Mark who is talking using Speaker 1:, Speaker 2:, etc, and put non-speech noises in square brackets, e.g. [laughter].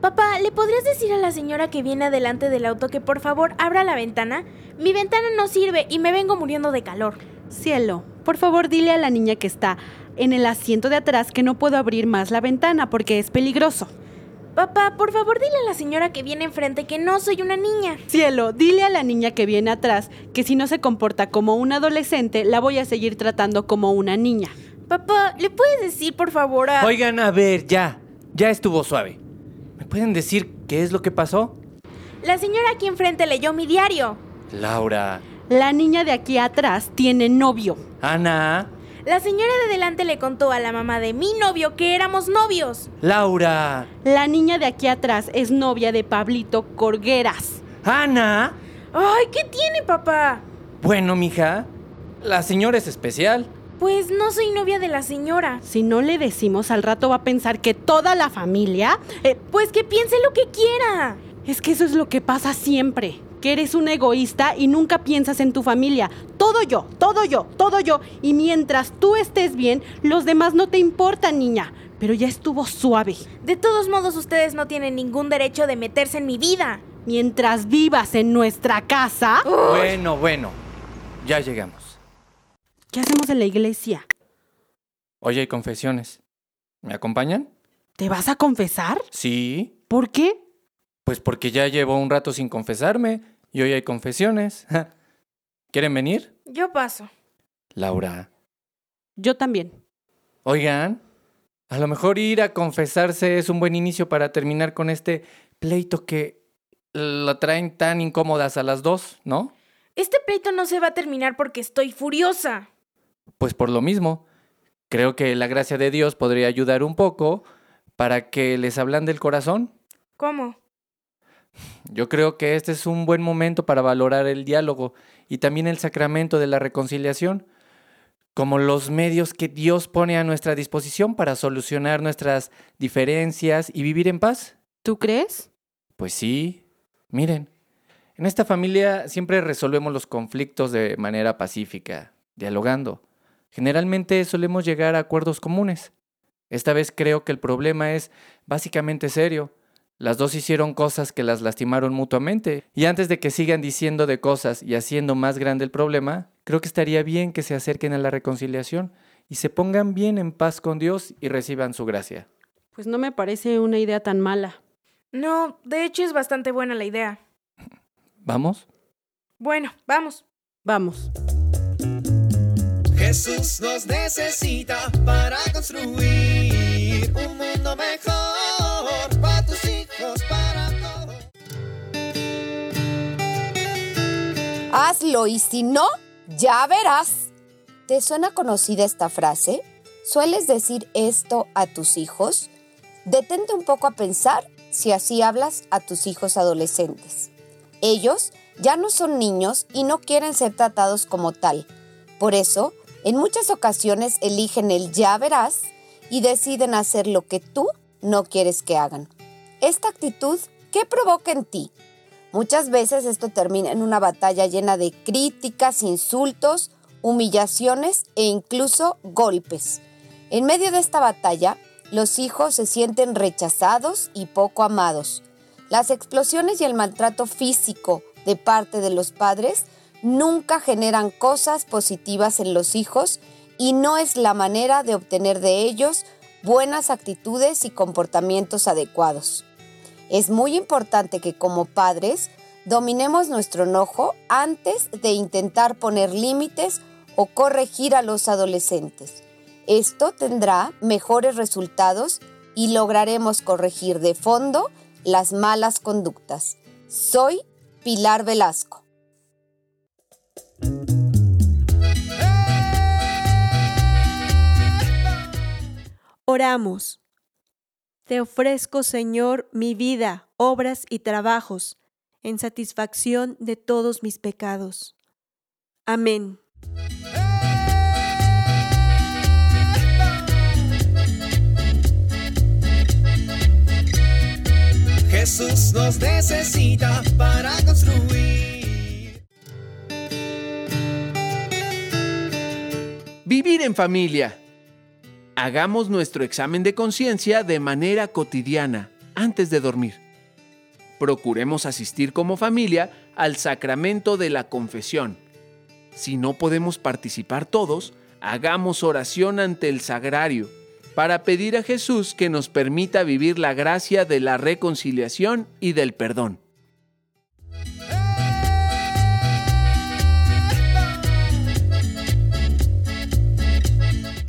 Speaker 1: Papá, ¿le podrías decir a la señora que viene adelante del auto que por favor abra la ventana? Mi ventana no sirve y me vengo muriendo de calor.
Speaker 2: Cielo, por favor dile a la niña que está en el asiento de atrás que no puedo abrir más la ventana porque es peligroso.
Speaker 1: Papá, por favor dile a la señora que viene enfrente que no soy una niña.
Speaker 2: Cielo, dile a la niña que viene atrás que si no se comporta como un adolescente, la voy a seguir tratando como una niña.
Speaker 1: Papá, ¿le puedes decir por favor a...
Speaker 3: Oigan, a ver, ya. Ya estuvo suave. ¿Me pueden decir qué es lo que pasó?
Speaker 1: La señora aquí enfrente leyó mi diario.
Speaker 3: Laura.
Speaker 2: La niña de aquí atrás tiene novio.
Speaker 3: Ana.
Speaker 1: La señora de delante le contó a la mamá de mi novio que éramos novios.
Speaker 3: Laura.
Speaker 2: La niña de aquí atrás es novia de Pablito Corgueras.
Speaker 3: Ana.
Speaker 1: Ay, ¿qué tiene, papá?
Speaker 3: Bueno, mija. La señora es especial.
Speaker 1: Pues no soy novia de la señora.
Speaker 2: Si no le decimos, al rato va a pensar que toda la familia...
Speaker 1: Eh, pues que piense lo que quiera.
Speaker 2: Es que eso es lo que pasa siempre. Que eres un egoísta y nunca piensas en tu familia. Todo yo, todo yo, todo yo. Y mientras tú estés bien, los demás no te importan, niña. Pero ya estuvo suave.
Speaker 1: De todos modos, ustedes no tienen ningún derecho de meterse en mi vida.
Speaker 2: Mientras vivas en nuestra casa...
Speaker 3: Bueno, bueno. Ya llegamos.
Speaker 2: ¿Qué hacemos en la iglesia?
Speaker 3: Hoy hay confesiones. ¿Me acompañan?
Speaker 2: ¿Te vas a confesar?
Speaker 3: Sí.
Speaker 2: ¿Por qué?
Speaker 3: Pues porque ya llevo un rato sin confesarme y hoy hay confesiones. [laughs] ¿Quieren venir?
Speaker 1: Yo paso.
Speaker 3: Laura.
Speaker 2: Yo también.
Speaker 3: Oigan, a lo mejor ir a confesarse es un buen inicio para terminar con este pleito que la traen tan incómodas a las dos, ¿no?
Speaker 1: Este pleito no se va a terminar porque estoy furiosa.
Speaker 3: Pues por lo mismo, creo que la gracia de Dios podría ayudar un poco para que les hablan del corazón.
Speaker 1: ¿Cómo?
Speaker 3: Yo creo que este es un buen momento para valorar el diálogo y también el sacramento de la reconciliación, como los medios que Dios pone a nuestra disposición para solucionar nuestras diferencias y vivir en paz.
Speaker 2: ¿Tú crees?
Speaker 3: Pues sí, miren, en esta familia siempre resolvemos los conflictos de manera pacífica, dialogando. Generalmente solemos llegar a acuerdos comunes. Esta vez creo que el problema es básicamente serio. Las dos hicieron cosas que las lastimaron mutuamente, y antes de que sigan diciendo de cosas y haciendo más grande el problema, creo que estaría bien que se acerquen a la reconciliación y se pongan bien en paz con Dios y reciban su gracia.
Speaker 2: Pues no me parece una idea tan mala.
Speaker 1: No, de hecho es bastante buena la idea.
Speaker 3: ¿Vamos?
Speaker 1: Bueno, vamos.
Speaker 2: Vamos.
Speaker 4: Jesús nos necesita para construir un mundo mejor para tus hijos, para todos.
Speaker 5: Hazlo y si no, ya verás. ¿Te suena conocida esta frase? ¿Sueles decir esto a tus hijos? Detente un poco a pensar si así hablas a tus hijos adolescentes. Ellos ya no son niños y no quieren ser tratados como tal. Por eso, en muchas ocasiones eligen el ya verás y deciden hacer lo que tú no quieres que hagan. Esta actitud, ¿qué provoca en ti? Muchas veces esto termina en una batalla llena de críticas, insultos, humillaciones e incluso golpes. En medio de esta batalla, los hijos se sienten rechazados y poco amados. Las explosiones y el maltrato físico de parte de los padres nunca generan cosas positivas en los hijos y no es la manera de obtener de ellos buenas actitudes y comportamientos adecuados. Es muy importante que como padres dominemos nuestro enojo antes de intentar poner límites o corregir a los adolescentes. Esto tendrá mejores resultados y lograremos corregir de fondo las malas conductas. Soy Pilar Velasco.
Speaker 6: Oramos. Te ofrezco, Señor, mi vida, obras y trabajos, en satisfacción de todos mis pecados. Amén.
Speaker 4: Jesús nos necesita para construir.
Speaker 7: Vivir en familia. Hagamos nuestro examen de conciencia de manera cotidiana, antes de dormir. Procuremos asistir como familia al sacramento de la confesión. Si no podemos participar todos, hagamos oración ante el sagrario para pedir a Jesús que nos permita vivir la gracia de la reconciliación y del perdón.